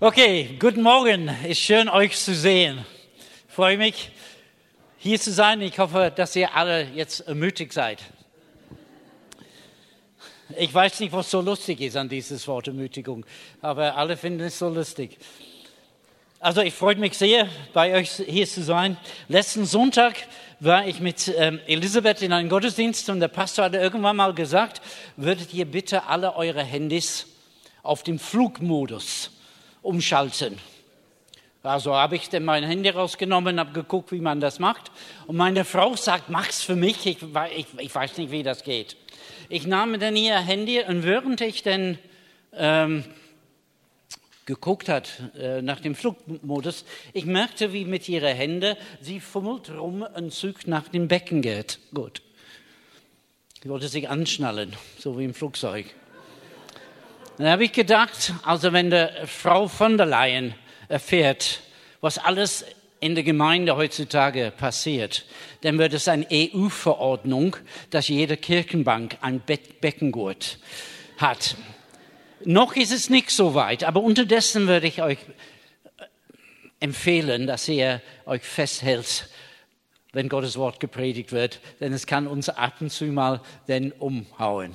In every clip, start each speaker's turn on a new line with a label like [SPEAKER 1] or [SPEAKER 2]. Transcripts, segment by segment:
[SPEAKER 1] Okay, guten Morgen. Ist schön, euch zu sehen. Ich freue mich, hier zu sein. Ich hoffe, dass ihr alle jetzt ermutigt seid. Ich weiß nicht, was so lustig ist an dieses Wort Ermutigung, aber alle finden es so lustig. Also ich freue mich sehr, bei euch hier zu sein. Letzten Sonntag war ich mit ähm, Elisabeth in einem Gottesdienst und der Pastor hatte irgendwann mal gesagt, würdet ihr bitte alle eure Handys auf den Flugmodus umschalten. Also habe ich dann mein Handy rausgenommen, habe geguckt, wie man das macht. Und meine Frau sagt, mach's für mich. Ich, ich, ich weiß nicht, wie das geht. Ich nahm dann ihr Handy und während ich dann ähm, geguckt hat äh, nach dem Flugmodus, ich merkte, wie mit ihren Händen sie fummelt rum und Zug nach dem Becken geht. Gut. Sie wollte sich anschnallen, so wie im Flugzeug. Dann habe ich gedacht, also wenn der Frau von der Leyen erfährt, was alles in der Gemeinde heutzutage passiert, dann wird es eine EU-Verordnung, dass jede Kirchenbank ein Be Beckengurt hat. Noch ist es nicht so weit, aber unterdessen würde ich euch empfehlen, dass ihr euch festhält, wenn Gottes Wort gepredigt wird, denn es kann uns ab und zu mal denn umhauen.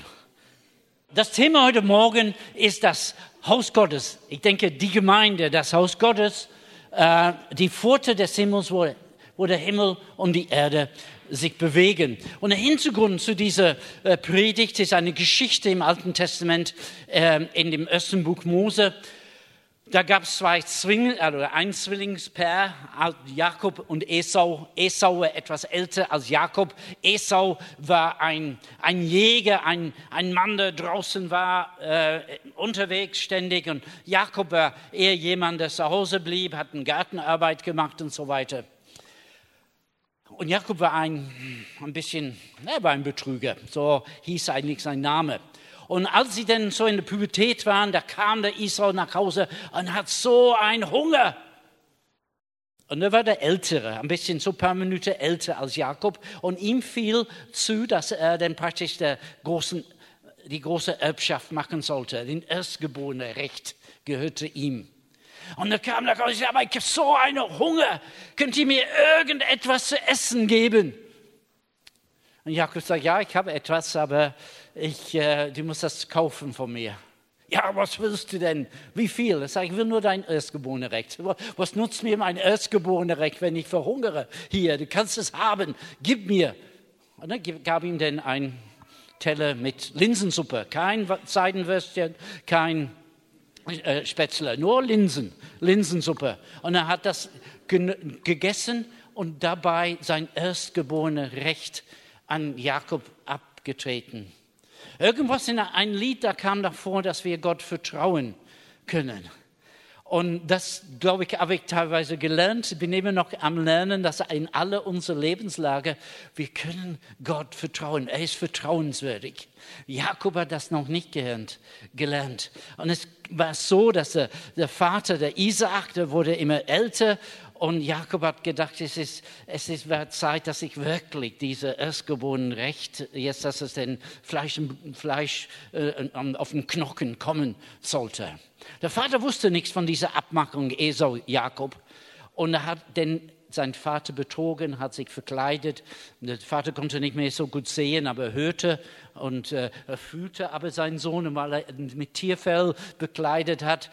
[SPEAKER 1] Das Thema heute Morgen ist das Haus Gottes. Ich denke, die Gemeinde, das Haus Gottes, äh, die Pforte des Himmels, wo, wo der Himmel und die Erde sich bewegen. Und der Hintergrund zu dieser äh, Predigt ist eine Geschichte im Alten Testament, äh, in dem ersten Buch Mose. Da gab es zwei Zwillinge, also ein Zwillingspaar, Jakob und Esau. Esau war etwas älter als Jakob. Esau war ein, ein Jäger, ein, ein Mann, der draußen war, äh, unterwegs ständig. Und Jakob war eher jemand, der zu Hause blieb, hat eine Gartenarbeit gemacht und so weiter. Und Jakob war ein, ein bisschen, er war ein Betrüger. So hieß eigentlich sein Name. Und als sie dann so in der Pubertät waren, da kam der Israel nach Hause und hat so einen Hunger. Und er war der Ältere, ein bisschen so ein paar Minuten älter als Jakob. Und ihm fiel zu, dass er dann praktisch der großen, die große Erbschaft machen sollte. Den erstgeborenen Recht gehörte ihm. Und er kam nach Hause und sagte, aber ich habe so einen Hunger. Könnt ihr mir irgendetwas zu essen geben? Und Jakob sagt, ja, ich habe etwas, aber ich, äh, du musst das kaufen von mir. Ja, was willst du denn? Wie viel? Ich sage, ich will nur dein erstgeborene Recht. Was nutzt mir mein erstgeborene Recht, wenn ich verhungere? Hier, du kannst es haben, gib mir. Und dann gab ihm dann ein Teller mit Linsensuppe, kein Seidenwürstchen, kein äh, Spätzle, nur Linsen, Linsensuppe. Und er hat das gegessen und dabei sein erstgeborene Recht an Jakob abgetreten. Irgendwas in einem Lied, da kam davor, dass wir Gott vertrauen können. Und das, glaube ich, habe ich teilweise gelernt. Ich bin immer noch am Lernen, dass in alle unsere Lebenslage, wir können Gott vertrauen. Er ist vertrauenswürdig. Jakob hat das noch nicht gelernt. gelernt. Und es war so, dass der, der Vater, der Isaak, der wurde immer älter und Jakob hat gedacht, es ist, es ist Zeit, dass ich wirklich diese erstgeborenen Recht, jetzt, dass es den Fleisch, Fleisch äh, auf den Knochen kommen sollte. Der Vater wusste nichts von dieser Abmachung Esau, Jakob. Und er hat den sein Vater betrogen, hat sich verkleidet. Der Vater konnte nicht mehr so gut sehen, aber er hörte und äh, fühlte aber seinen Sohn, weil er mit Tierfell bekleidet hat.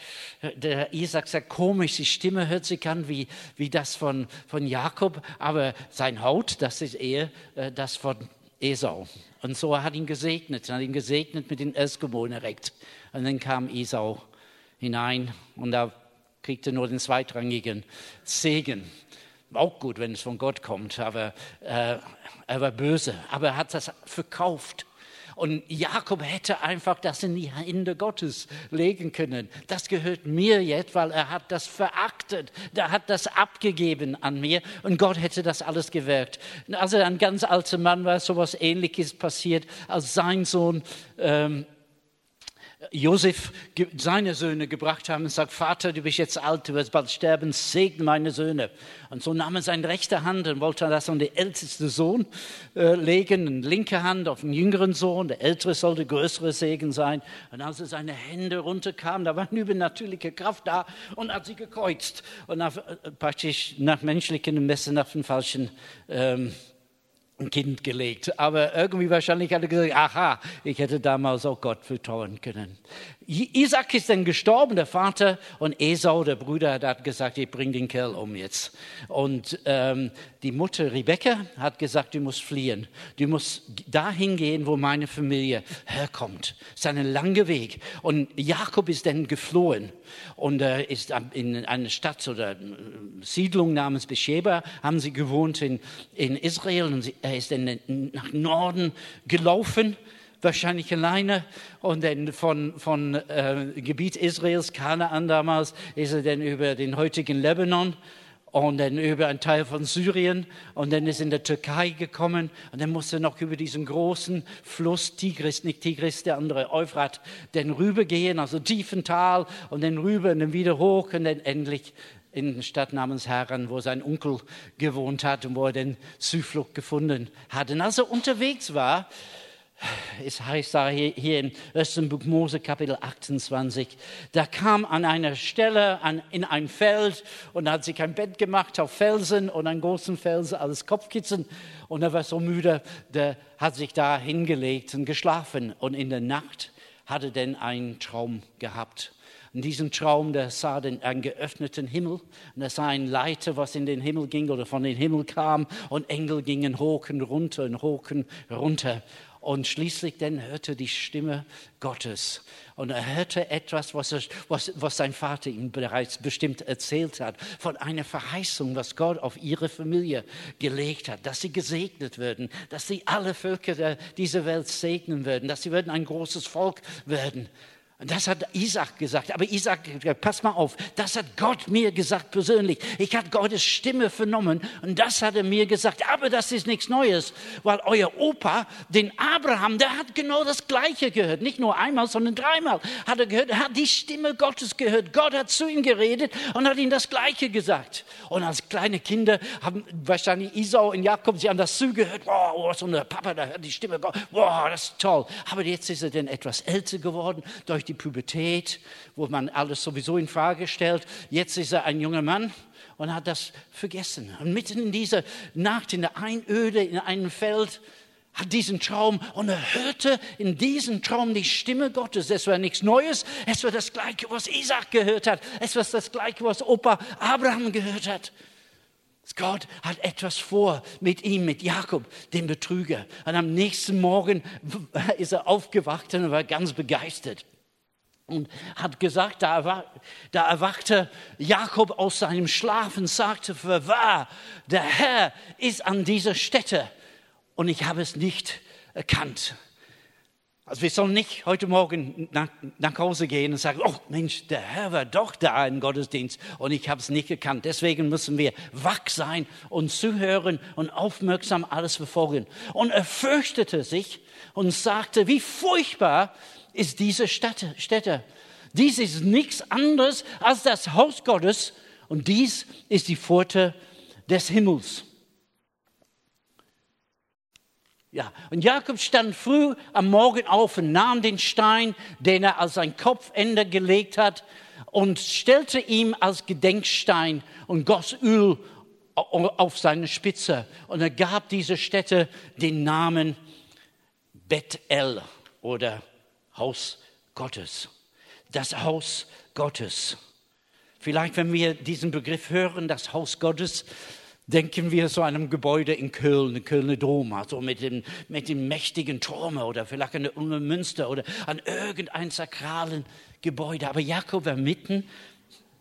[SPEAKER 1] Der Isaac sagt, komisch, die Stimme hört sich an wie, wie das von, von Jakob, aber sein Haut, das ist eher äh, das von Esau. Und so hat ihn gesegnet, hat ihn gesegnet mit den Erstgeborenen direkt. Und dann kam Esau hinein und da kriegte nur den zweitrangigen Segen auch gut, wenn es von Gott kommt, aber äh, er war böse, aber er hat das verkauft. Und Jakob hätte einfach das in die Hände Gottes legen können. Das gehört mir jetzt, weil er hat das verachtet. Er hat das abgegeben an mir und Gott hätte das alles gewirkt. Also ein ganz alter Mann war, so etwas Ähnliches passiert, als sein Sohn ähm, Josef seine Söhne gebracht haben und sagt, Vater, du bist jetzt alt, du wirst bald sterben, segne meine Söhne. Und so nahm er seine rechte Hand und wollte das an den ältesten Sohn äh, legen, eine linke Hand auf den jüngeren Sohn, der ältere sollte größere Segen sein. Und als er seine Hände runterkam, da war eine übernatürliche Kraft da und hat sie gekreuzt und nach, äh, praktisch nach menschlichen Messen nach dem falschen ähm, Kind gelegt. Aber irgendwie wahrscheinlich hat er gesagt, aha, ich hätte damals auch Gott vertrauen können. Isaac ist dann gestorben, der Vater, und Esau, der Bruder, hat gesagt, ich bring den Kerl um jetzt. Und ähm, die Mutter Rebecca hat gesagt, du musst fliehen. Du musst dahin gehen, wo meine Familie herkommt. Es ist ein langer Weg. Und Jakob ist dann geflohen und äh, ist in einer Stadt oder äh, Siedlung namens Beersheba, haben sie gewohnt in, in Israel und er ist dann nach Norden gelaufen wahrscheinlich alleine. Und dann von, von äh, Gebiet Israels, Kanaan damals, ist er dann über den heutigen Lebanon und dann über einen Teil von Syrien und dann ist in der Türkei gekommen und dann musste er noch über diesen großen Fluss Tigris, nicht Tigris, der andere Euphrat, dann rübergehen, also tiefen Tal und dann rüber und dann wieder hoch und dann endlich in der Stadt namens Haran, wo sein Onkel gewohnt hat und wo er den Zuflucht gefunden hat. Und als er unterwegs war, es heißt da hier, hier im ersten Buch Mose Kapitel 28, da kam an einer Stelle an, in ein Feld und hat sich ein Bett gemacht auf Felsen und einen großen Felsen als Kopfkissen und er war so müde, der hat sich da hingelegt und geschlafen und in der Nacht hat er dann einen Traum gehabt. In diesem Traum, der sah den, einen geöffneten Himmel und er sah ein Leiter, was in den Himmel ging oder von den Himmel kam und Engel gingen hoch und runter und hoch und runter. Und schließlich dann hörte die Stimme Gottes. Und er hörte etwas, was, er, was, was sein Vater ihm bereits bestimmt erzählt hat, von einer Verheißung, was Gott auf ihre Familie gelegt hat, dass sie gesegnet würden, dass sie alle Völker dieser Welt segnen würden, dass sie würden ein großes Volk werden. Und das hat Isaac gesagt. Aber Isaac, pass mal auf, das hat Gott mir gesagt persönlich. Ich habe Gottes Stimme vernommen und das hat er mir gesagt. Aber das ist nichts Neues, weil euer Opa, den Abraham, der hat genau das Gleiche gehört. Nicht nur einmal, sondern dreimal hat er gehört. Er hat die Stimme Gottes gehört. Gott hat zu ihm geredet und hat ihm das Gleiche gesagt. Und als kleine Kinder haben wahrscheinlich Isau und Jakob, sie haben das zugehört. Wow, so eine Papa, da hört die Stimme Gottes. Wow, das ist toll. Aber jetzt ist er dann etwas älter geworden durch die Pubertät, wo man alles sowieso in Frage stellt. Jetzt ist er ein junger Mann und hat das vergessen. Und mitten in dieser Nacht, in der Einöde, in einem Feld, hat diesen Traum und er hörte in diesem Traum die Stimme Gottes. Es war nichts Neues, es war das Gleiche, was Isaac gehört hat. Es war das Gleiche, was Opa Abraham gehört hat. Gott hat etwas vor mit ihm, mit Jakob, dem Betrüger. Und am nächsten Morgen ist er aufgewacht und war ganz begeistert und hat gesagt, da, da erwachte Jakob aus seinem Schlaf und sagte, für wahr, der Herr ist an dieser Stätte und ich habe es nicht erkannt. Also wir sollen nicht heute Morgen nach, nach Hause gehen und sagen, oh Mensch, der Herr war doch da im Gottesdienst und ich habe es nicht erkannt. Deswegen müssen wir wach sein und zuhören und aufmerksam alles verfolgen. Und er fürchtete sich und sagte, wie furchtbar ist diese Stätte. Stätte. Dies ist nichts anderes als das Haus Gottes und dies ist die Pforte des Himmels. Ja, und Jakob stand früh am Morgen auf und nahm den Stein, den er als sein Kopfende gelegt hat, und stellte ihm als Gedenkstein und goss Öl auf seine Spitze. Und er gab dieser Stätte den Namen Bethel oder Haus Gottes. Das Haus Gottes. Vielleicht, wenn wir diesen Begriff hören, das Haus Gottes, denken wir so an einem Gebäude in Köln, Kölner Dom, also mit dem, mit dem mächtigen Turm oder vielleicht an der Münster oder an irgendeinem sakralen Gebäude. Aber Jakob war mitten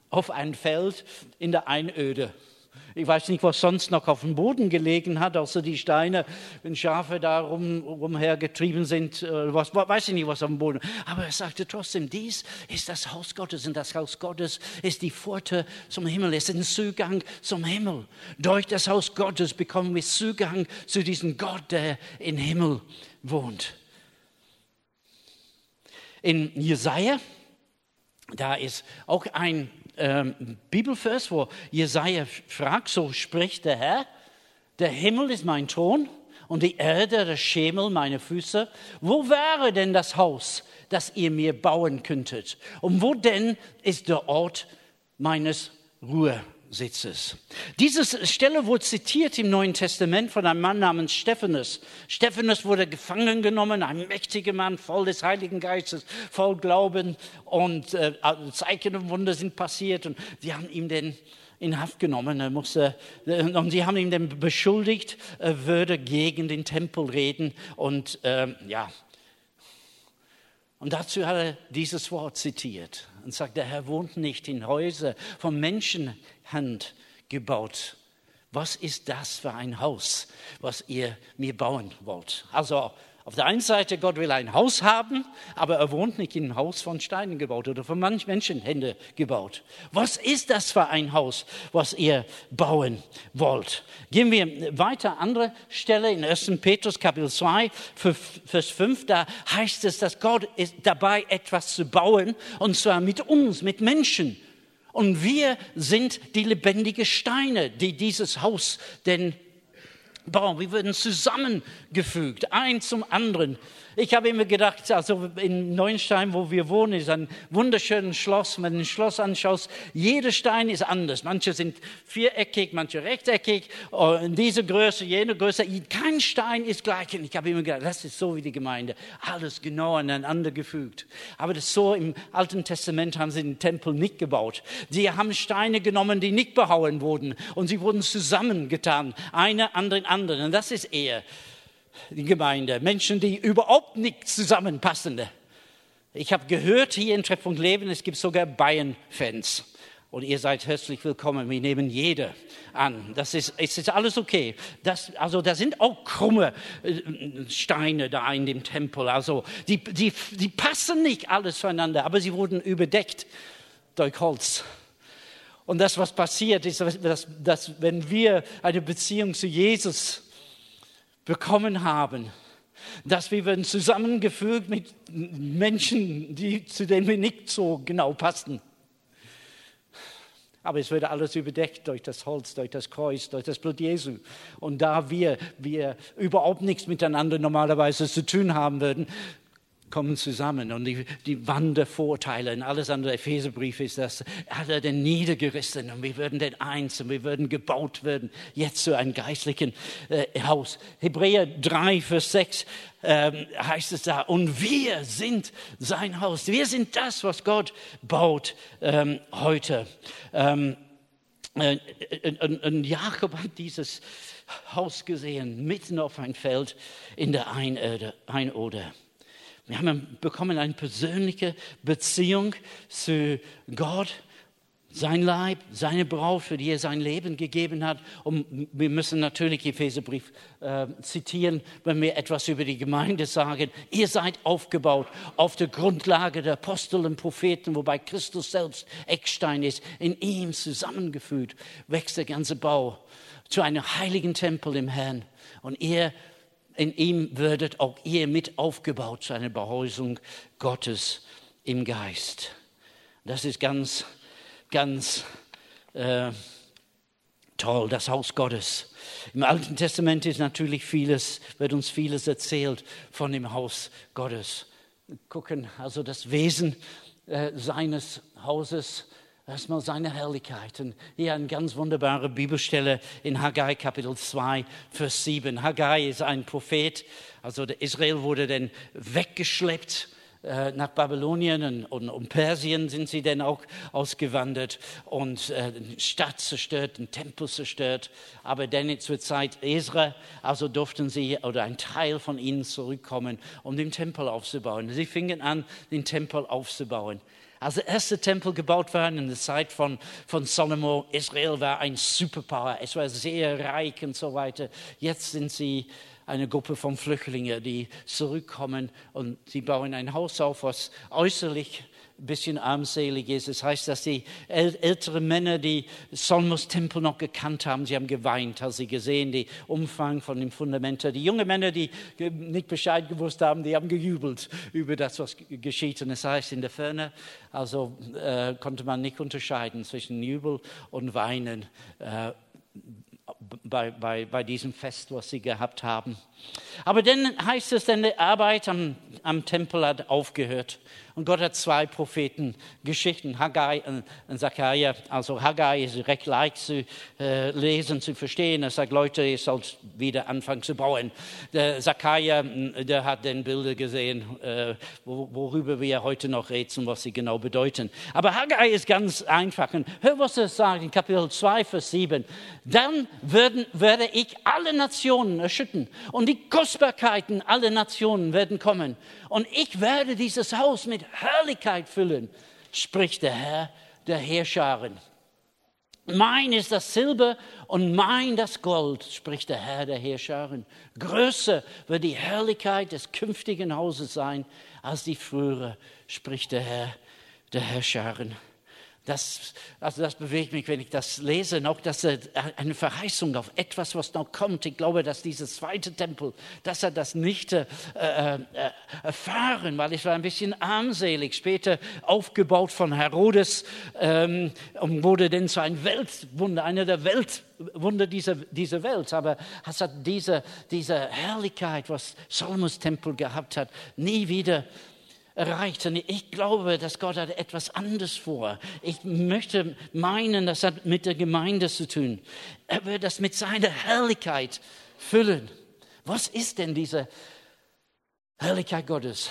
[SPEAKER 1] auf einem Feld in der Einöde. Ich weiß nicht, was sonst noch auf dem Boden gelegen hat, außer die Steine, wenn Schafe da rum, rumhergetrieben sind. Äh, was, weiß ich nicht, was auf dem Boden. Aber er sagte trotzdem, dies ist das Haus Gottes und das Haus Gottes ist die Pforte zum Himmel, es ist ein Zugang zum Himmel. Durch das Haus Gottes bekommen wir Zugang zu diesem Gott, der im Himmel wohnt. In Jesaja, da ist auch ein ähm, Bibelvers, wo Jesaja fragt, so spricht der Herr, der Himmel ist mein Thron und die Erde der Schemel meine Füße. Wo wäre denn das Haus, das ihr mir bauen könntet? Und wo denn ist der Ort meines Ruhesitzes? Diese Stelle wurde zitiert im Neuen Testament von einem Mann namens Stephanus. Stephanus wurde gefangen genommen, ein mächtiger Mann, voll des Heiligen Geistes, voll Glauben und äh, Zeichen und Wunder sind passiert und sie haben ihm den in Haft genommen. Er musste, äh, und sie haben ihn dann beschuldigt, er würde gegen den Tempel reden. Und ähm, ja, und dazu hat er dieses Wort zitiert und sagt, der Herr wohnt nicht in Häusern von Menschenhand gebaut. Was ist das für ein Haus, was ihr mir bauen wollt? Also auf der einen Seite, Gott will ein Haus haben, aber er wohnt nicht in einem Haus von Steinen gebaut oder von manchen Menschenhände gebaut. Was ist das für ein Haus, was ihr bauen wollt? Gehen wir weiter, andere Stelle in 1. Petrus Kapitel 2, Vers 5, da heißt es, dass Gott ist dabei, etwas zu bauen, und zwar mit uns, mit Menschen. Und wir sind die lebendigen Steine, die dieses Haus denn bauen. Wir werden zusammengefügt, eins zum anderen. Ich habe immer gedacht, also in Neuenstein, wo wir wohnen, ist ein wunderschönes Schloss. Wenn du ein Schloss anschaust, jeder Stein ist anders. Manche sind viereckig, manche rechteckig, in diese Größe, jene Größe. Kein Stein ist gleich. Und ich habe immer gedacht, das ist so wie die Gemeinde. Alles genau aneinander gefügt. Aber das so im Alten Testament haben sie den Tempel nicht gebaut. Sie haben Steine genommen, die nicht behauen wurden. Und sie wurden zusammengetan. Eine an den anderen. Und das ist eher die Gemeinde. Menschen, die überhaupt nicht zusammenpassen. Ich habe gehört hier in Treffpunkt Leben, es gibt sogar Bayern-Fans. Und ihr seid herzlich willkommen. Wir nehmen jede an. Das ist, es ist alles okay. Das, also da sind auch krumme äh, Steine da in dem Tempel. Also die, die, die passen nicht alles zueinander, aber sie wurden überdeckt durch Holz. Und das, was passiert, ist, dass, dass wenn wir eine Beziehung zu Jesus bekommen haben, dass wir werden zusammengefügt mit Menschen, die, zu denen wir nicht so genau passen. Aber es wird alles überdeckt durch das Holz, durch das Kreuz, durch das Blut Jesu. Und da wir, wir überhaupt nichts miteinander normalerweise zu tun haben würden, kommen zusammen und die, die Wandervorteile und alles andere, Epheserbrief ist das, hat er den niedergerissen und wir würden den eins und wir würden gebaut werden, jetzt zu einem geistlichen äh, Haus. Hebräer 3, Vers 6 ähm, heißt es da, und wir sind sein Haus, wir sind das, was Gott baut ähm, heute. Ähm, äh, und, und Jakob hat dieses Haus gesehen, mitten auf ein Feld in der Einöde. Einode. Wir haben bekommen eine persönliche Beziehung zu Gott, sein Leib, seine Braut, für die er sein Leben gegeben hat. Und wir müssen natürlich Epheserbrief äh, zitieren, wenn wir etwas über die Gemeinde sagen. Ihr seid aufgebaut auf der Grundlage der Apostel und Propheten, wobei Christus selbst Eckstein ist. In ihm zusammengefügt wächst der ganze Bau zu einem heiligen Tempel im Herrn. Und ihr in ihm würdet auch ihr mit aufgebaut zu einer Behäusung Gottes im Geist. Das ist ganz, ganz äh, toll, das Haus Gottes. Im Alten Testament ist natürlich vieles, wird uns vieles erzählt von dem Haus Gottes. Gucken, also das Wesen äh, seines Hauses Erstmal seine Herrlichkeit. Und hier eine ganz wunderbare Bibelstelle in Haggai Kapitel 2, Vers 7. Haggai ist ein Prophet, also Israel wurde dann weggeschleppt äh, nach Babylonien und, und, und, Persien sind sie dann auch ausgewandert und äh, Stadt zerstört, den Tempel zerstört. Aber dann zur Zeit Esra, also durften sie oder ein Teil von ihnen zurückkommen, um den Tempel aufzubauen. Sie fingen an, den Tempel aufzubauen. Als der erste Tempel gebaut war in der Zeit von, von Salomo, Israel war ein Superpower, es war sehr reich und so weiter. Jetzt sind sie eine Gruppe von Flüchtlingen, die zurückkommen und sie bauen ein Haus auf, was äußerlich ein bisschen armselig ist. Es heißt, dass die älteren Männer, die Solomos Tempel noch gekannt haben, sie haben geweint, als sie gesehen, den Umfang von den Fundamenten. Die jungen Männer, die nicht Bescheid gewusst haben, die haben gejubelt über das, was geschieht. Und es heißt in der Ferne, also äh, konnte man nicht unterscheiden zwischen Jubel und Weinen. Äh, bei, bei, bei diesem Fest, was sie gehabt haben. Aber dann heißt es, denn die Arbeit am, am Tempel hat aufgehört. Und Gott hat zwei Propheten Geschichten, Haggai und, Zachariah. Also Haggai ist recht leicht zu äh, lesen, zu verstehen. Er sagt, Leute, ihr sollt wieder anfangen zu bauen. Der Zachariah, der hat den Bilder gesehen, äh, worüber wir heute noch rätseln, was sie genau bedeuten. Aber Haggai ist ganz einfach. Und hör, was er sagt in Kapitel 2, Vers 7. Dann werden, werde ich alle Nationen erschüttern und die Kostbarkeiten aller Nationen werden kommen. Und ich werde dieses Haus mit Herrlichkeit füllen, spricht der Herr der Heerscharen. Mein ist das Silber und mein das Gold, spricht der Herr der Heerscharen. Größer wird die Herrlichkeit des künftigen Hauses sein als die frühere, spricht der Herr der Herrscharen. Das, also das bewegt mich, wenn ich das lese, noch dass er eine Verheißung auf etwas, was noch kommt. Ich glaube, dass dieses zweite Tempel, dass er das nicht äh, äh, erfahren, weil ich war ein bisschen armselig. Später aufgebaut von Herodes ähm, und wurde dann zu einem Weltwunder, einer der Weltwunder dieser, dieser Welt. Aber es hat diese, diese Herrlichkeit, was Salomos Tempel gehabt hat, nie wieder erreicht. Und ich glaube, dass Gott hat etwas anderes vor. Ich möchte meinen, das hat mit der Gemeinde zu tun. Er wird das mit seiner Herrlichkeit füllen. Was ist denn diese Herrlichkeit Gottes?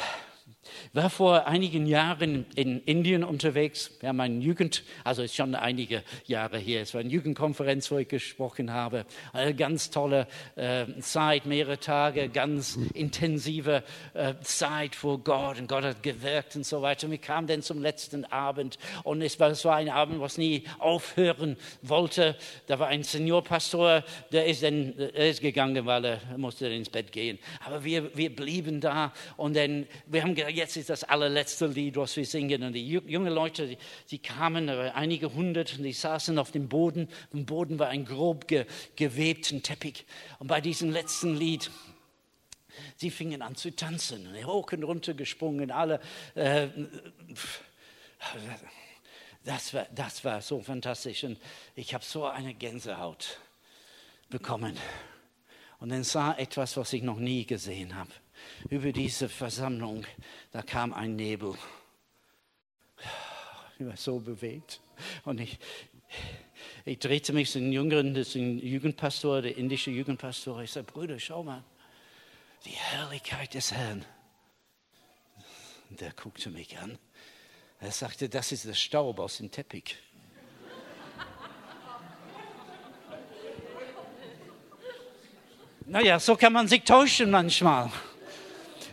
[SPEAKER 1] War vor einigen Jahren in Indien unterwegs. Wir haben eine Jugend, also ist schon einige Jahre her. Es war eine Jugendkonferenz, wo ich gesprochen habe. Eine ganz tolle äh, Zeit, mehrere Tage, ganz intensive äh, Zeit wo Gott und Gott hat gewirkt und so weiter. Und wir kamen dann zum letzten Abend und es war, es war ein Abend, was nie aufhören wollte. Da war ein Seniorpastor, der ist dann er ist gegangen, weil er musste ins Bett gehen. Aber wir, wir blieben da und dann wir haben gesagt, jetzt ist das allerletzte Lied, was wir singen. Und die jungen Leute, die, die kamen, einige hundert, und die saßen auf dem Boden. Am Boden war ein grob ge, gewebten Teppich. Und bei diesem letzten Lied, sie fingen an zu tanzen, hoch und runter gesprungen, alle. Äh, das war, das war so fantastisch und ich habe so eine Gänsehaut bekommen. Und dann sah etwas, was ich noch nie gesehen habe über diese Versammlung, da kam ein Nebel. Ich war so bewegt. Und ich, ich drehte mich zu den Jüngeren, das ist ein Jugendpastor, der indische Jugendpastor. Ich sagte, Bruder, schau mal, die Herrlichkeit des Herrn. Der guckte mich an. Er sagte, das ist der Staub aus dem Teppich. naja, so kann man sich täuschen manchmal.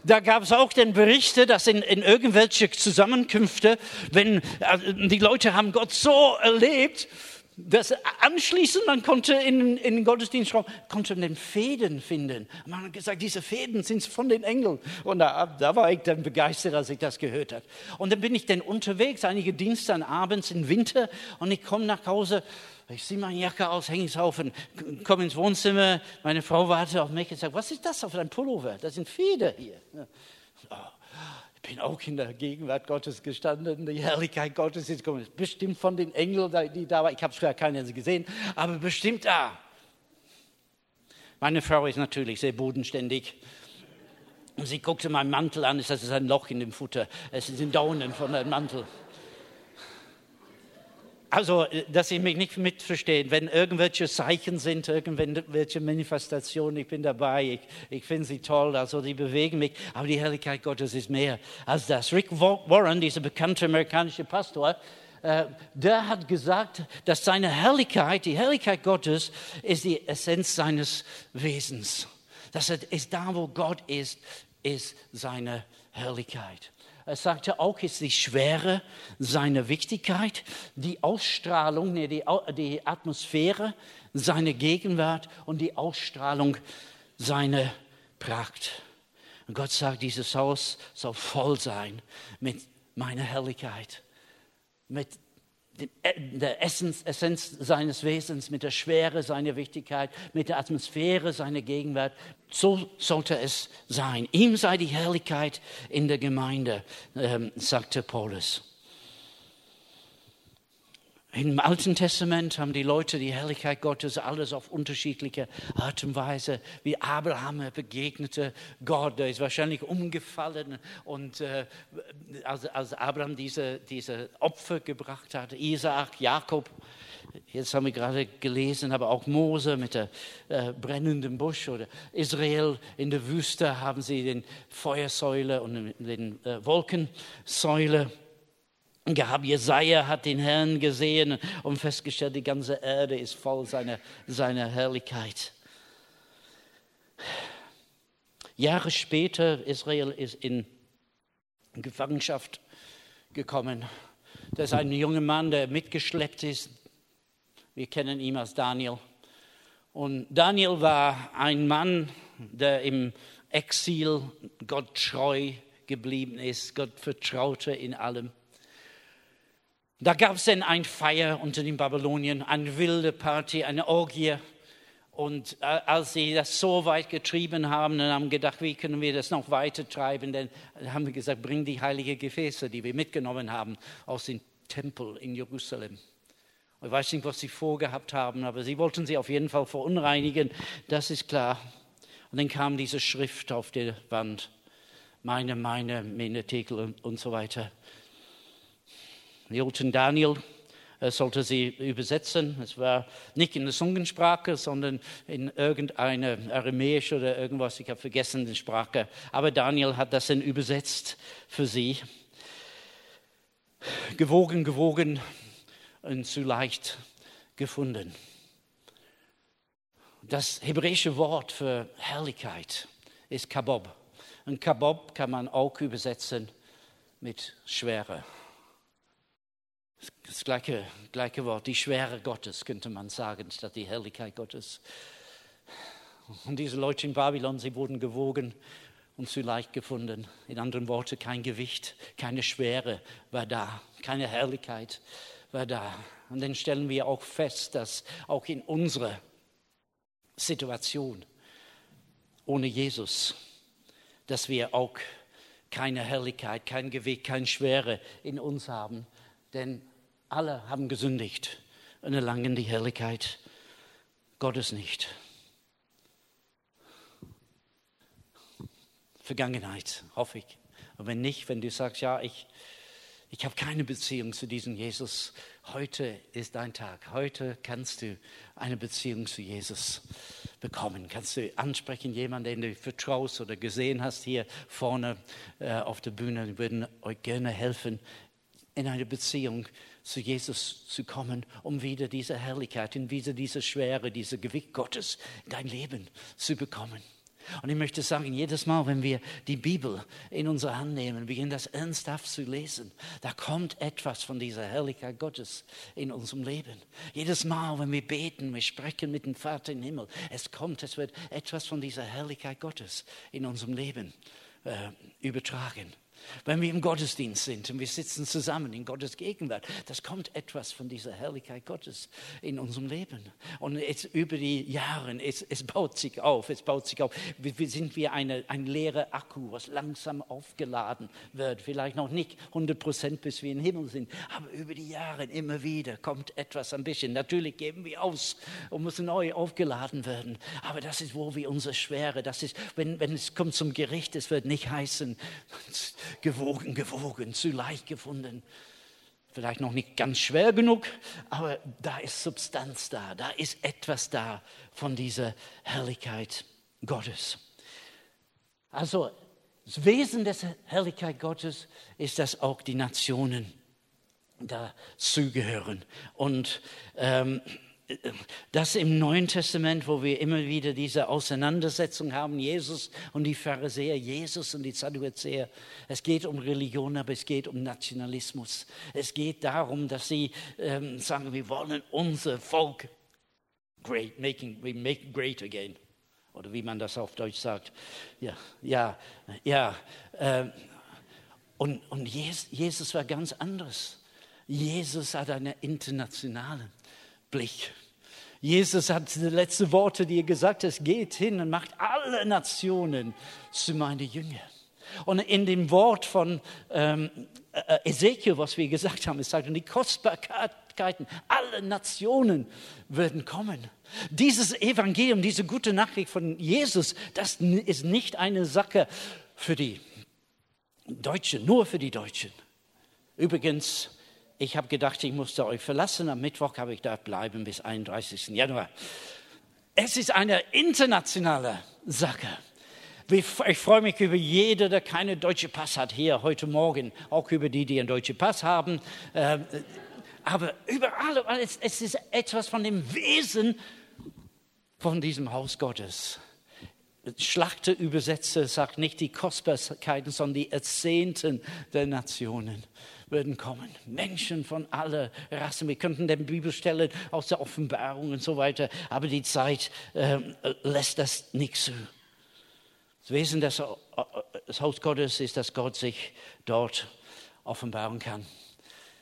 [SPEAKER 1] Da gab es auch den Berichte, dass in, in irgendwelche Zusammenkünfte, wenn äh, die Leute haben Gott so erlebt, dass anschließend man konnte in, in den Gottesdienstraum konnte den Fäden finden. Man hat gesagt, diese Fäden sind von den Engeln. Und da, da war ich dann begeistert, als ich das gehört habe. Und dann bin ich dann unterwegs, einige Dienste abends im Winter, und ich komme nach Hause ich ziehe meine Jacke aus, hänge es auf und komme ins Wohnzimmer. Meine Frau wartet auf mich und sagt, was ist das auf deinem Pullover? Das sind Feder hier. Oh, bin auch in der Gegenwart Gottes gestanden. Die Herrlichkeit Gottes ist gekommen. Bestimmt von den Engeln, die da waren. Ich habe vorher keinen gesehen, aber bestimmt da. Meine Frau ist natürlich sehr bodenständig. Und sie guckte meinen Mantel an. Es ist ein Loch in dem Futter. Es sind Daunen von dem Mantel. Also, äh, dass Sie mich nicht mitverstehen, wenn irgendwelche Zeichen sind, irgendwelche Manifestationen, ich bin dabei, ich, ich finde sie toll, also die bewegen mich, aber die Herrlichkeit Gottes ist mehr als das. Rick Warren, dieser bekannte amerikanische Pastor, äh, der hat gesagt, dass seine Herrlichkeit, die Herrlichkeit Gottes, ist die Essenz seines Wesens. Das ist da, wo Gott ist, ist seine Herrlichkeit. Er sagte auch, ist die Schwere seiner Wichtigkeit, die Ausstrahlung, nee, die, die Atmosphäre, seine Gegenwart und die Ausstrahlung seiner Pracht. Und Gott sagt, dieses Haus soll voll sein mit meine Herrlichkeit, mit der Essenz, Essenz seines Wesens, mit der Schwere seiner Wichtigkeit, mit der Atmosphäre seiner Gegenwart. So sollte es sein. Ihm sei die Herrlichkeit in der Gemeinde, ähm, sagte Paulus. Im Alten Testament haben die Leute die Herrlichkeit Gottes alles auf unterschiedliche Art und Weise, wie Abraham begegnete Gott, der ist wahrscheinlich umgefallen und äh, als, als Abraham diese, diese Opfer gebracht hat, Isaak, Jakob, jetzt haben wir gerade gelesen, aber auch Mose mit der äh, brennenden Busch oder Israel in der Wüste haben sie den Feuersäule und den äh, Wolkensäule gehabt. Jesaja hat den Herrn gesehen und festgestellt, die ganze Erde ist voll seiner, seiner Herrlichkeit. Jahre später, Israel ist in Gefangenschaft gekommen. Das ist ein junger Mann, der mitgeschleppt ist. Wir kennen ihn als Daniel. Und Daniel war ein Mann, der im Exil Gott treu geblieben ist. Gott vertraute in allem. Da gab es dann ein Feier unter den Babylonien, eine wilde Party, eine Orgie. Und äh, als sie das so weit getrieben haben, dann haben gedacht, wie können wir das noch weiter treiben? Dann haben wir gesagt, bring die heiligen Gefäße, die wir mitgenommen haben, aus dem Tempel in Jerusalem. Ich weiß nicht, was sie vorgehabt haben, aber sie wollten sie auf jeden Fall verunreinigen, das ist klar. Und dann kam diese Schrift auf der Wand, meine, meine, Menetekel und, und so weiter. Hilton Daniel äh, sollte sie übersetzen. Es war nicht in der Zungensprache, sondern in irgendeine aramäische oder irgendwas, ich habe vergessen die Sprache. Aber Daniel hat das dann übersetzt für sie. Gewogen, gewogen und zu leicht gefunden. Das hebräische Wort für Herrlichkeit ist Kabob. Und Kabob kann man auch übersetzen mit Schwere. Das gleiche, gleiche Wort, die Schwere Gottes könnte man sagen, statt die Herrlichkeit Gottes. Und diese Leute in Babylon, sie wurden gewogen und zu leicht gefunden. In anderen Worten, kein Gewicht, keine Schwere war da, keine Herrlichkeit war da. Und dann stellen wir auch fest, dass auch in unserer Situation ohne Jesus, dass wir auch keine Herrlichkeit, kein Gewicht, keine Schwere in uns haben. Denn alle haben gesündigt und erlangen die Herrlichkeit Gottes nicht. Vergangenheit, hoffe ich. Und wenn nicht, wenn du sagst, ja, ich, ich habe keine Beziehung zu diesem Jesus, heute ist dein Tag. Heute kannst du eine Beziehung zu Jesus bekommen. Kannst du ansprechen, jemanden, den du vertraust oder gesehen hast hier vorne äh, auf der Bühne. Wir würden euch gerne helfen, in eine Beziehung zu Jesus zu kommen, um wieder diese Herrlichkeit und wieder diese Schwere, diese Gewicht Gottes in dein Leben zu bekommen. Und ich möchte sagen, jedes Mal, wenn wir die Bibel in unsere Hand nehmen, beginnen das ernsthaft zu lesen, da kommt etwas von dieser Herrlichkeit Gottes in unserem Leben. Jedes Mal, wenn wir beten, wir sprechen mit dem Vater im Himmel, es kommt, es wird etwas von dieser Herrlichkeit Gottes in unserem Leben äh, übertragen. Wenn wir im Gottesdienst sind und wir sitzen zusammen in Gottes Gegenwart, das kommt etwas von dieser Herrlichkeit Gottes in unserem Leben. Und es, über die Jahre, es, es baut sich auf, es baut sich auf. Wir, wir sind wie eine, ein leerer Akku, was langsam aufgeladen wird. Vielleicht noch nicht 100 Prozent, bis wir im Himmel sind, aber über die Jahre immer wieder kommt etwas ein bisschen. Natürlich geben wir aus und müssen neu aufgeladen werden. Aber das ist, wo wir unsere Schwere, das ist, wenn, wenn es kommt zum Gericht, es wird nicht heißen, gewogen, gewogen, zu leicht gefunden. Vielleicht noch nicht ganz schwer genug, aber da ist Substanz da, da ist etwas da von dieser Herrlichkeit Gottes. Also das Wesen der Herrlichkeit Gottes ist, dass auch die Nationen dazugehören. Und ähm, das im Neuen Testament, wo wir immer wieder diese Auseinandersetzung haben, Jesus und die Pharisäer, Jesus und die Sadduzäer. Es geht um Religion, aber es geht um Nationalismus. Es geht darum, dass sie ähm, sagen, wir wollen unser Volk great, making, we make great again. Oder wie man das auf Deutsch sagt. Ja, ja, ja. Äh, Und, und Jesus war ganz anders. Jesus hat einen internationalen Blick. Jesus hat die letzten Worte, die er gesagt hat, geht hin und macht alle Nationen zu meinen Jüngern. Und in dem Wort von ähm, äh, Ezekiel, was wir gesagt haben, es sagt, die Kostbarkeiten aller Nationen werden kommen. Dieses Evangelium, diese gute Nachricht von Jesus, das ist nicht eine Sache für die Deutschen, nur für die Deutschen. Übrigens, ich habe gedacht, ich musste euch verlassen. Am Mittwoch habe ich da bleiben bis 31. Januar. Es ist eine internationale Sache. Ich freue mich über jeder, der keinen deutschen Pass hat, hier heute Morgen, auch über die, die einen deutschen Pass haben. Ähm, aber überall, es ist etwas von dem Wesen von diesem Haus Gottes. Schlachterübersetzer sagt nicht die Kostbarkeiten, sondern die Erzehnten der Nationen würden kommen. Menschen von aller Rassen. Wir könnten die Bibelstellen aus der Offenbarung und so weiter, aber die Zeit äh, lässt das nicht zu. Das Wesen des, äh, des Haus Gottes ist, dass Gott sich dort offenbaren kann.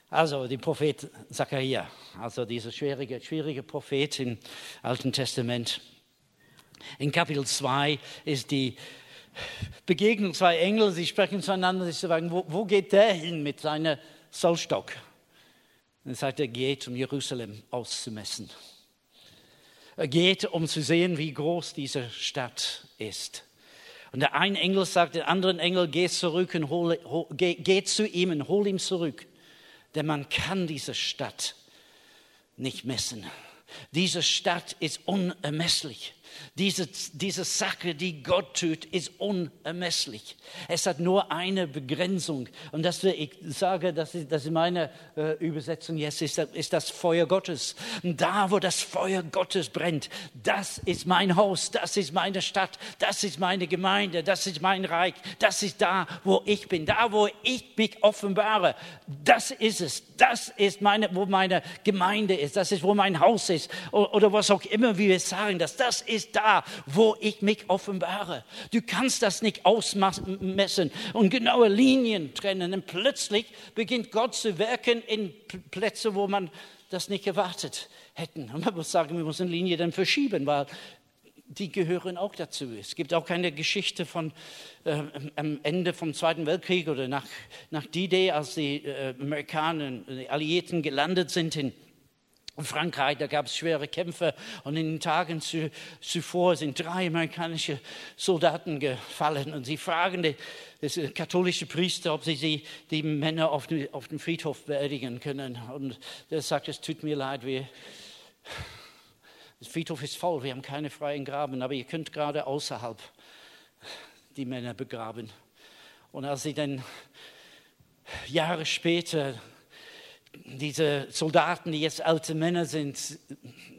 [SPEAKER 1] Also, der Prophet Zachariah, also dieser schwierige, schwierige Prophet im Alten Testament. In Kapitel 2 ist die Begegnung zwei Engel, sie sprechen zueinander, sie sagen, wo, wo geht der hin mit seinem Sollstock? Dann sagt er, geht, um Jerusalem auszumessen. Er geht, um zu sehen, wie groß diese Stadt ist. Und der eine Engel sagt dem anderen Engel, geh zurück und hol, hol, geh, geh zu ihm und hol ihn zurück. Denn man kann diese Stadt nicht messen. Diese Stadt ist unermesslich. Diese, diese Sache, die Gott tut, ist unermesslich. Es hat nur eine Begrenzung. Und das, ich sage, das ist, das ist meine äh, Übersetzung jetzt, ist, ist das Feuer Gottes. Und da, wo das Feuer Gottes brennt, das ist mein Haus, das ist meine Stadt, das ist meine Gemeinde, das ist mein Reich, das ist da, wo ich bin, da, wo ich mich offenbare. Das ist es. Das ist meine, wo meine Gemeinde ist, das ist, wo mein Haus ist oder, was auch immer wir sagen, dass das ist ist da, wo ich mich offenbare. Du kannst das nicht ausmessen und genaue Linien trennen. Und plötzlich beginnt Gott zu wirken in Plätze, wo man das nicht erwartet hätten. Und man muss sagen, wir müssen Linien dann verschieben, weil die gehören auch dazu. Es gibt auch keine Geschichte von äh, am Ende vom Zweiten Weltkrieg oder nach, nach D-Day, als die äh, Amerikaner, die Alliierten gelandet sind in in Frankreich, da gab es schwere Kämpfe und in den Tagen zu, zuvor sind drei amerikanische Soldaten gefallen und sie fragen die, das katholische Priester, ob sie, sie die Männer auf, dem, auf dem Friedhof beerdigen können. Und der sagt, es tut mir leid, wir, das Friedhof ist voll, wir haben keine freien Graben, aber ihr könnt gerade außerhalb die Männer begraben. Und als sie dann Jahre später diese Soldaten, die jetzt alte Männer sind,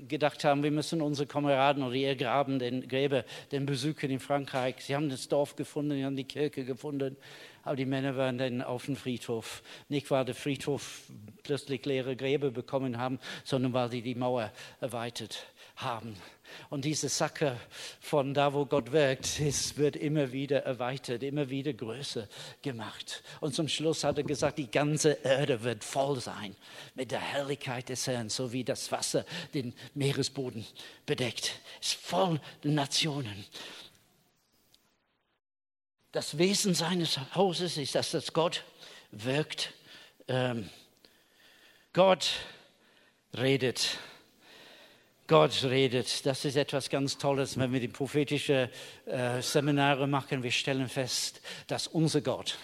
[SPEAKER 1] gedacht haben, wir müssen unsere Kameraden oder ihr Graben, den Gräber, den besuchen in Frankreich. Sie haben das Dorf gefunden, sie haben die Kirche gefunden, aber die Männer waren dann auf dem Friedhof. Nicht, weil der Friedhof plötzlich leere Gräber bekommen haben, sondern weil sie die Mauer erweitert haben. Und diese Sache von da, wo Gott wirkt, es wird immer wieder erweitert, immer wieder größer gemacht. Und zum Schluss hat er gesagt, die ganze Erde wird voll sein mit der Herrlichkeit des Herrn, so wie das Wasser den Meeresboden bedeckt. Es ist voll Nationen. Das Wesen seines Hauses ist, dass das Gott wirkt. Ähm, Gott redet Gott redet. Das ist etwas ganz Tolles, wenn wir die prophetischen äh, Seminare machen. Wir stellen fest, dass unser Gott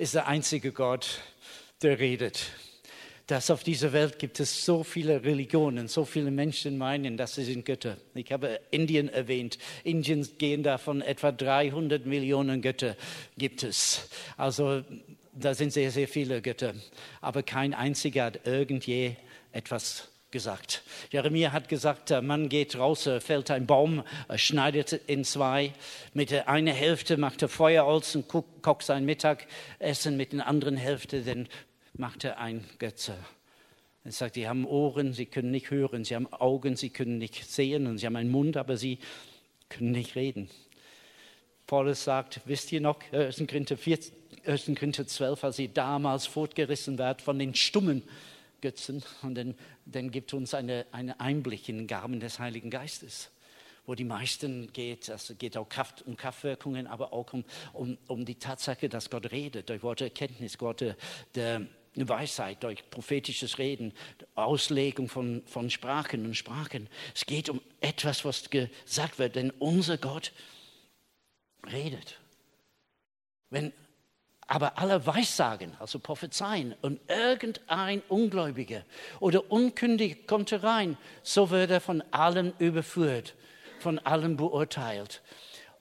[SPEAKER 1] ist der einzige Gott, der redet. Dass auf dieser Welt gibt es so viele Religionen, so viele Menschen meinen, dass sie sind Götter. Ich habe Indien erwähnt. Indien gehen davon etwa 300 Millionen Götter gibt es. Also da sind sehr, sehr viele Götter. Aber kein einziger hat irgendje etwas gesagt. Jeremia hat gesagt, der Mann geht raus, fällt ein Baum, schneidet in zwei. Mit der einen Hälfte macht er Feuerholz und kocht sein Mittagessen, mit der anderen Hälfte dann macht er ein Götze. Er sagt, sie haben Ohren, sie können nicht hören, sie haben Augen, sie können nicht sehen und sie haben einen Mund, aber sie können nicht reden. Paulus sagt, wisst ihr noch, 1. Korinther 1. Korinther 12, als sie damals fortgerissen wird von den stummen Götzen. Und dann, dann gibt uns eine, einen Einblick in den Gaben des Heiligen Geistes wo die meisten geht. Es geht auch Kraft, um Kraftwirkungen, aber auch um, um, um die Tatsache, dass Gott redet, durch Worte Erkenntnis, Worte der Weisheit, durch prophetisches Reden, Auslegung von, von Sprachen und Sprachen. Es geht um etwas, was gesagt wird, denn unser Gott redet. Wenn aber alle Weissagen, also Prophezeien, und irgendein Ungläubiger oder Unkündiger kommt herein, so wird er von allen überführt von allen beurteilt.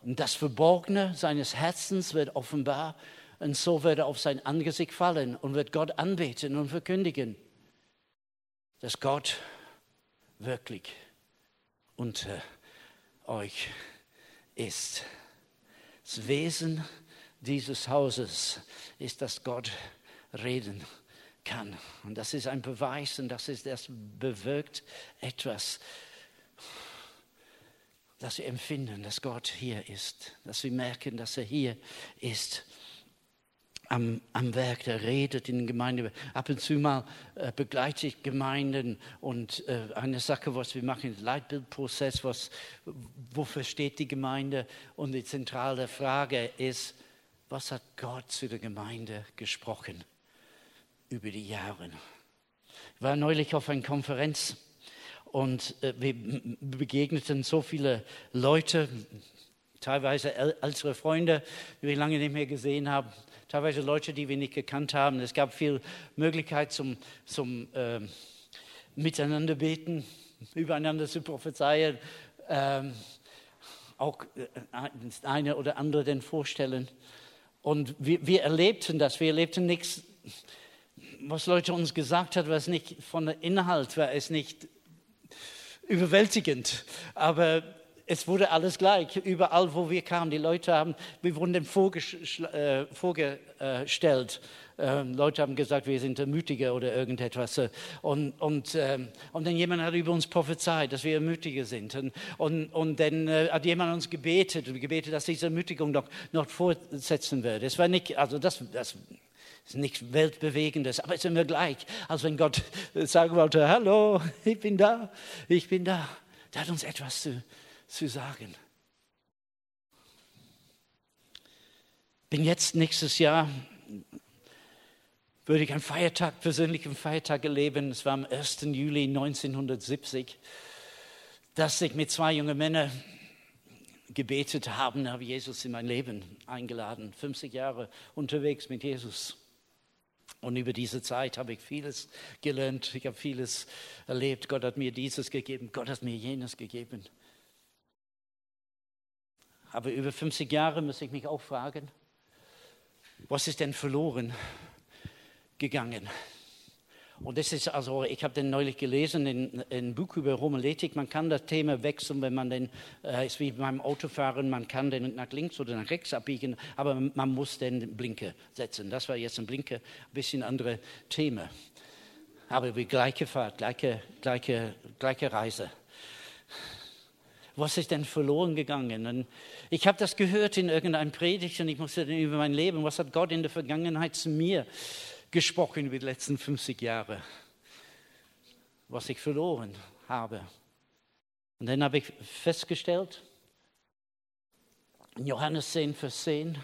[SPEAKER 1] Und das Verborgene seines Herzens wird offenbar und so wird er auf sein Angesicht fallen und wird Gott anbeten und verkündigen, dass Gott wirklich unter euch ist. Das Wesen dieses Hauses ist, dass Gott reden kann. Und das ist ein Beweis und das, ist, das bewirkt etwas dass wir empfinden, dass Gott hier ist, dass wir merken, dass er hier ist. Am, am Werk, der redet in der Gemeinde. Ab und zu mal äh, begleite ich Gemeinden und äh, eine Sache, was wir machen, Leitbildprozess, was, wofür steht die Gemeinde? Und die zentrale Frage ist, was hat Gott zu der Gemeinde gesprochen über die Jahre? Ich war neulich auf einer Konferenz und äh, wir begegneten so viele Leute, teilweise ältere Freunde, die wir lange nicht mehr gesehen haben, teilweise Leute, die wir nicht gekannt haben. Es gab viel Möglichkeit zum, zum äh, Miteinander beten, übereinander zu prophezeien, ähm, auch äh, das eine oder andere denn vorstellen. Und wir, wir erlebten das, wir erlebten nichts, was Leute uns gesagt haben, was nicht von Inhalt war, es nicht überwältigend. Aber es wurde alles gleich. Überall, wo wir kamen, die Leute haben, wir wurden äh, vorgestellt. Ähm, Leute haben gesagt, wir sind Ermutiger oder irgendetwas. Und, und, ähm, und dann jemand hat über uns prophezeit, dass wir Ermutiger sind. Und, und, und dann äh, hat jemand uns gebetet, gebetet, dass diese Ermutigung noch, noch fortsetzen wird. Es war nicht, also das, das ist nichts Weltbewegendes, aber es ist immer gleich, als wenn Gott sagen wollte, hallo, ich bin da, ich bin da. Der hat uns etwas zu, zu sagen. Bin jetzt nächstes Jahr, würde ich einen Feiertag, persönlichen Feiertag erleben. Es war am 1. Juli 1970, dass ich mit zwei jungen Männern gebetet habe, habe Jesus in mein Leben eingeladen. 50 Jahre unterwegs mit Jesus. Und über diese Zeit habe ich vieles gelernt, ich habe vieles erlebt. Gott hat mir dieses gegeben, Gott hat mir jenes gegeben. Aber über 50 Jahre muss ich mich auch fragen, was ist denn verloren gegangen? Und das ist also, ich habe den neulich gelesen in ein Buch über Homiletik. Man kann das Thema wechseln, wenn man den, äh, ist wie beim Autofahren, man kann den nach links oder nach rechts abbiegen, aber man muss den Blinker setzen. Das war jetzt ein Blinker, ein bisschen andere Thema. Aber wie gleiche Fahrt, gleiche, gleiche, gleiche Reise. Was ist denn verloren gegangen? Und ich habe das gehört in irgendeinem Predigt und ich musste über mein Leben, was hat Gott in der Vergangenheit zu mir gesprochen über die letzten 50 Jahre, was ich verloren habe. Und dann habe ich festgestellt, in Johannes 10, Vers 10,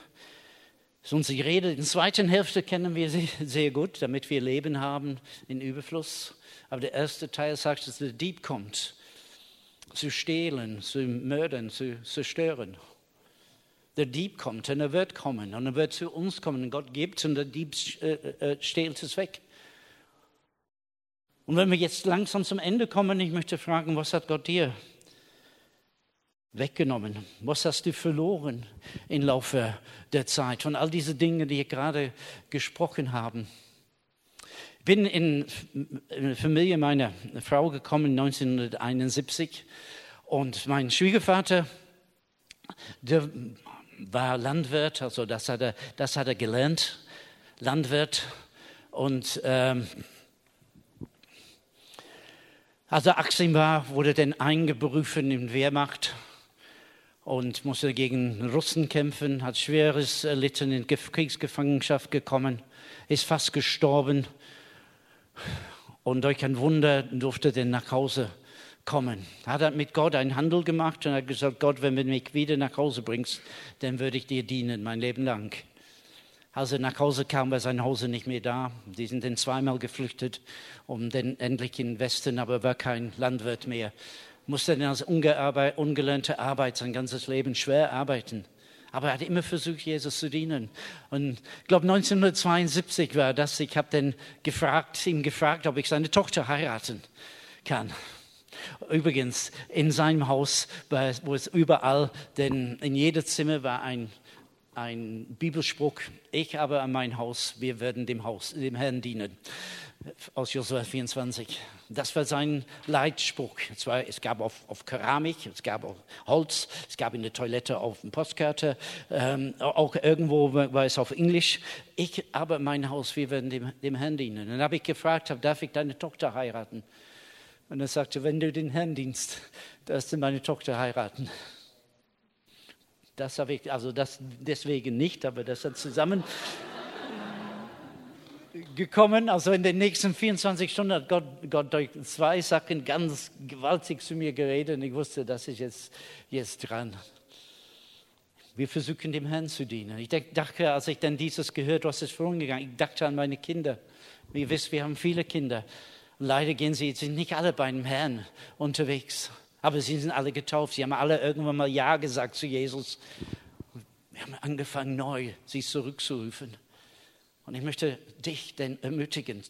[SPEAKER 1] ist unsere Rede. In der zweiten Hälfte kennen wir sie sehr gut, damit wir Leben haben in Überfluss. Aber der erste Teil sagt, dass der Dieb kommt, zu stehlen, zu mördern, zu zerstören der Dieb kommt und er wird kommen und er wird zu uns kommen Gott gibt und der Dieb äh, äh, stehlt es weg. Und wenn wir jetzt langsam zum Ende kommen, ich möchte fragen, was hat Gott dir weggenommen? Was hast du verloren im Laufe der Zeit von all diesen Dingen, die wir gerade gesprochen haben? Bin in die Familie meiner Frau gekommen 1971 und mein Schwiegervater, der war Landwirt, also das hat er, das hat er gelernt, Landwirt. Und ähm, als er 18 war, wurde dann eingeberufen in Wehrmacht. und musste gegen Russen kämpfen, hat schweres erlitten, in Kriegsgefangenschaft gekommen, ist fast gestorben und durch ein Wunder durfte er nach Hause kommen. Hat er mit Gott einen Handel gemacht und hat gesagt, Gott, wenn du mich wieder nach Hause bringst, dann würde ich dir dienen, mein Leben lang. Als er nach Hause kam, war sein Hause nicht mehr da. Die sind dann zweimal geflüchtet, um dann endlich in den Westen, aber war kein Landwirt mehr. Musste dann als ungelernte Arbeit sein ganzes Leben schwer arbeiten. Aber er hat immer versucht, Jesus zu dienen. Und ich glaube, 1972 war das. Ich habe dann gefragt, ihn gefragt, ob ich seine Tochter heiraten kann. Übrigens, in seinem Haus, wo es überall, denn in jedem Zimmer war ein, ein Bibelspruch. Ich aber an mein Haus, wir werden dem, Haus, dem Herrn dienen. Aus Josua 24. Das war sein Leitspruch. Es, war, es gab auf, auf, Keramik, es gab auf Holz, es gab in der Toilette auf dem Postkarte, ähm, auch irgendwo war es auf Englisch. Ich aber mein Haus, wir werden dem, dem Herrn dienen. dann habe ich gefragt, darf ich deine Tochter heiraten? Und er sagte, wenn du den Herrn dienst, darfst du meine Tochter heiraten. Das habe ich, also das deswegen nicht, aber das hat zusammen gekommen. Also in den nächsten 24 Stunden hat Gott, Gott durch zwei Sachen ganz gewaltig zu mir geredet und ich wusste, das ist jetzt, jetzt dran. Wir versuchen dem Herrn zu dienen. Ich dachte, als ich dann dieses gehört, was ist vorangegangen, ich dachte an meine Kinder. Ihr wisst, wir haben viele Kinder. Leider gehen sie, sind nicht alle bei dem Herrn unterwegs, aber sie sind alle getauft. Sie haben alle irgendwann mal Ja gesagt zu Jesus. Wir haben angefangen, neu sie zurückzurufen. Und ich möchte dich denn ermutigen,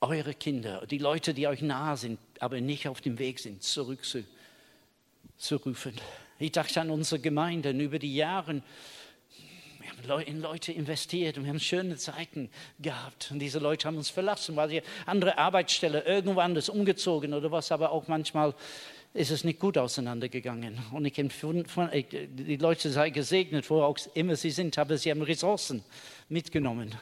[SPEAKER 1] eure Kinder, die Leute, die euch nahe sind, aber nicht auf dem Weg sind, zurückzurufen. Ich dachte an unsere Gemeinden über die Jahre in Leute investiert und wir haben schöne Zeiten gehabt. Und diese Leute haben uns verlassen, weil sie andere Arbeitsstelle irgendwo anders umgezogen oder was, aber auch manchmal ist es nicht gut auseinandergegangen. Und ich empfinde, die Leute seien gesegnet, wo auch immer sie sind, aber sie haben Ressourcen mitgenommen.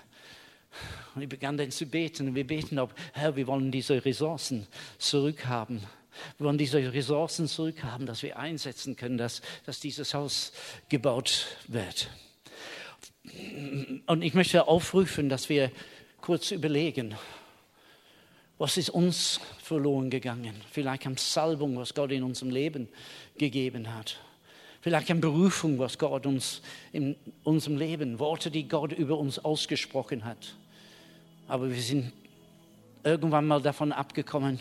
[SPEAKER 1] Und ich begann dann zu beten. Und wir beten, ob, Herr, wir wollen diese Ressourcen zurückhaben. Wir wollen diese Ressourcen zurückhaben, dass wir einsetzen können, dass, dass dieses Haus gebaut wird. Und ich möchte aufrufen, dass wir kurz überlegen, was ist uns verloren gegangen? Vielleicht an Salbung, was Gott in unserem Leben gegeben hat. Vielleicht an Berufung, was Gott uns in unserem Leben, Worte, die Gott über uns ausgesprochen hat. Aber wir sind irgendwann mal davon abgekommen.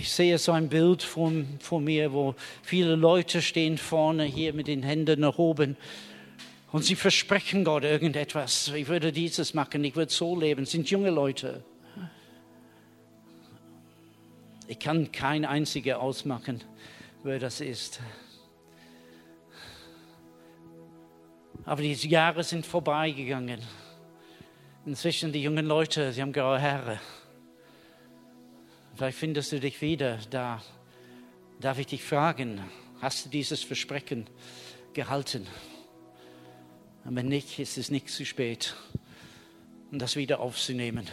[SPEAKER 1] Ich sehe so ein Bild vor, vor mir, wo viele Leute stehen vorne hier mit den Händen nach oben und sie versprechen Gott irgendetwas. Ich würde dieses machen, ich würde so leben. Das sind junge Leute. Ich kann kein einziger ausmachen, wer das ist. Aber diese Jahre sind vorbeigegangen. Inzwischen die jungen Leute, sie haben graue Haare. Vielleicht findest du dich wieder da. Darf ich dich fragen, hast du dieses Versprechen gehalten? Und wenn nicht, ist es nicht zu spät, um das wieder aufzunehmen,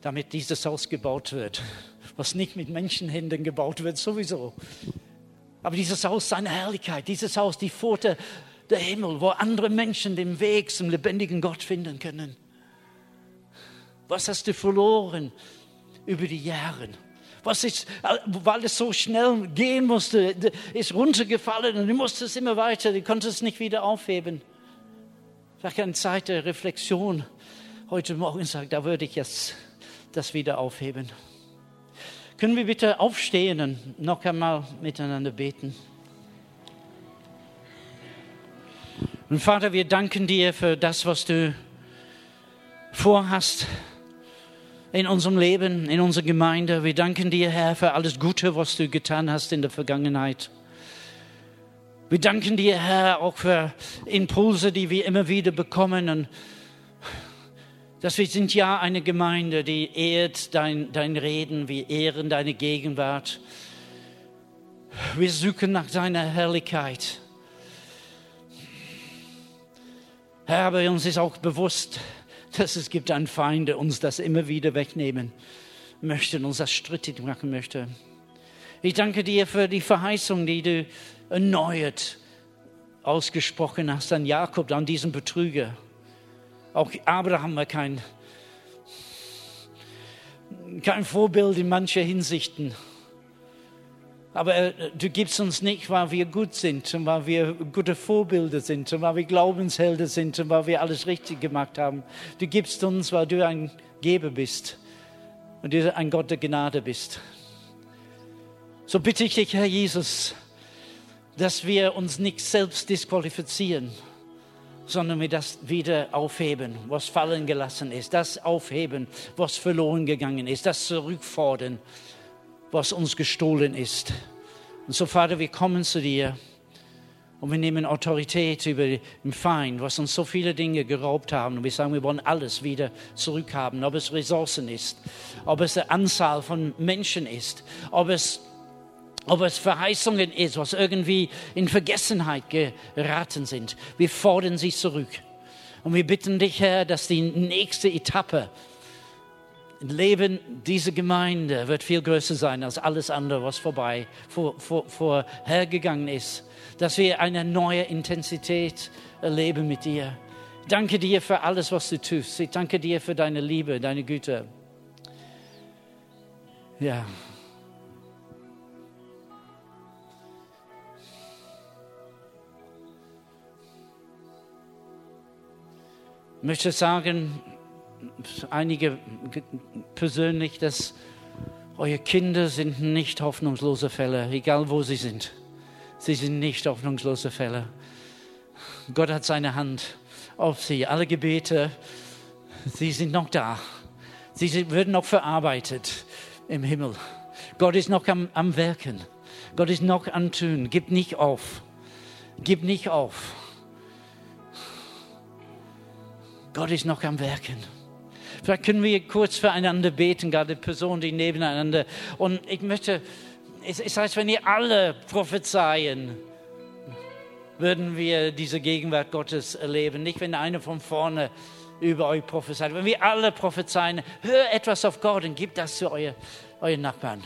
[SPEAKER 1] damit dieses Haus gebaut wird, was nicht mit Menschenhänden gebaut wird, sowieso. Aber dieses Haus seine Herrlichkeit, dieses Haus die Pforte der Himmel, wo andere Menschen den Weg zum lebendigen Gott finden können. Was hast du verloren über die Jahre? Was ist, weil es so schnell gehen musste, ist runtergefallen und du musstest immer weiter, du konntest es nicht wieder aufheben. Vielleicht eine Zeit der Reflexion heute Morgen sagt, da würde ich jetzt das wieder aufheben. Können wir bitte aufstehen und noch einmal miteinander beten? Und Vater, wir danken dir für das, was du vorhast in unserem Leben, in unserer Gemeinde. Wir danken dir, Herr, für alles Gute, was du getan hast in der Vergangenheit. Wir danken dir, Herr, auch für Impulse, die wir immer wieder bekommen. Und dass wir sind ja eine Gemeinde, die ehrt dein, dein Reden, wir ehren deine Gegenwart. Wir suchen nach deiner Herrlichkeit. Herr, aber uns ist auch bewusst, dass es gibt einen Feind, der uns das immer wieder wegnehmen möchte und uns das strittig machen möchte. Ich danke dir für die Verheißung, die du erneuert ausgesprochen hast an Jakob, an diesen Betrüger. Auch Abraham war kein, kein Vorbild in mancher Hinsichten. Aber äh, du gibst uns nicht, weil wir gut sind und weil wir gute Vorbilder sind und weil wir Glaubenshelden sind und weil wir alles richtig gemacht haben. Du gibst uns, weil du ein Geber bist und du ein Gott der Gnade bist. So bitte ich dich, Herr Jesus, dass wir uns nicht selbst disqualifizieren, sondern wir das wieder aufheben, was fallen gelassen ist, das aufheben, was verloren gegangen ist, das zurückfordern, was uns gestohlen ist. Und so, Vater, wir kommen zu dir und wir nehmen Autorität über den Feind, was uns so viele Dinge geraubt haben. Und wir sagen, wir wollen alles wieder zurückhaben, ob es Ressourcen ist, ob es eine Anzahl von Menschen ist, ob es ob es Verheißungen ist, was irgendwie in Vergessenheit geraten sind. Wir fordern sie zurück. Und wir bitten dich, Herr, dass die nächste Etappe Leben dieser Gemeinde wird viel größer sein als alles andere, was vorbei, vor, vor, vorhergegangen ist. Dass wir eine neue Intensität erleben mit dir. Danke dir für alles, was du tust. Ich danke dir für deine Liebe, deine Güte. Ja. Ich möchte sagen, einige persönlich, dass eure Kinder sind nicht hoffnungslose Fälle, egal wo sie sind. Sie sind nicht hoffnungslose Fälle. Gott hat seine Hand auf sie. Alle Gebete, sie sind noch da. Sie werden noch verarbeitet im Himmel. Gott ist noch am, am Werken. Gott ist noch am Tun. Gib nicht auf. Gib nicht auf. Gott ist noch am Werken. Vielleicht können wir kurz füreinander beten, gerade Personen, die nebeneinander. Und ich möchte, es heißt, wenn ihr alle prophezeien, würden wir diese Gegenwart Gottes erleben. Nicht, wenn einer von vorne über euch prophezeit. Wenn wir alle prophezeien, hör etwas auf Gott und gib das zu euren, euren Nachbarn.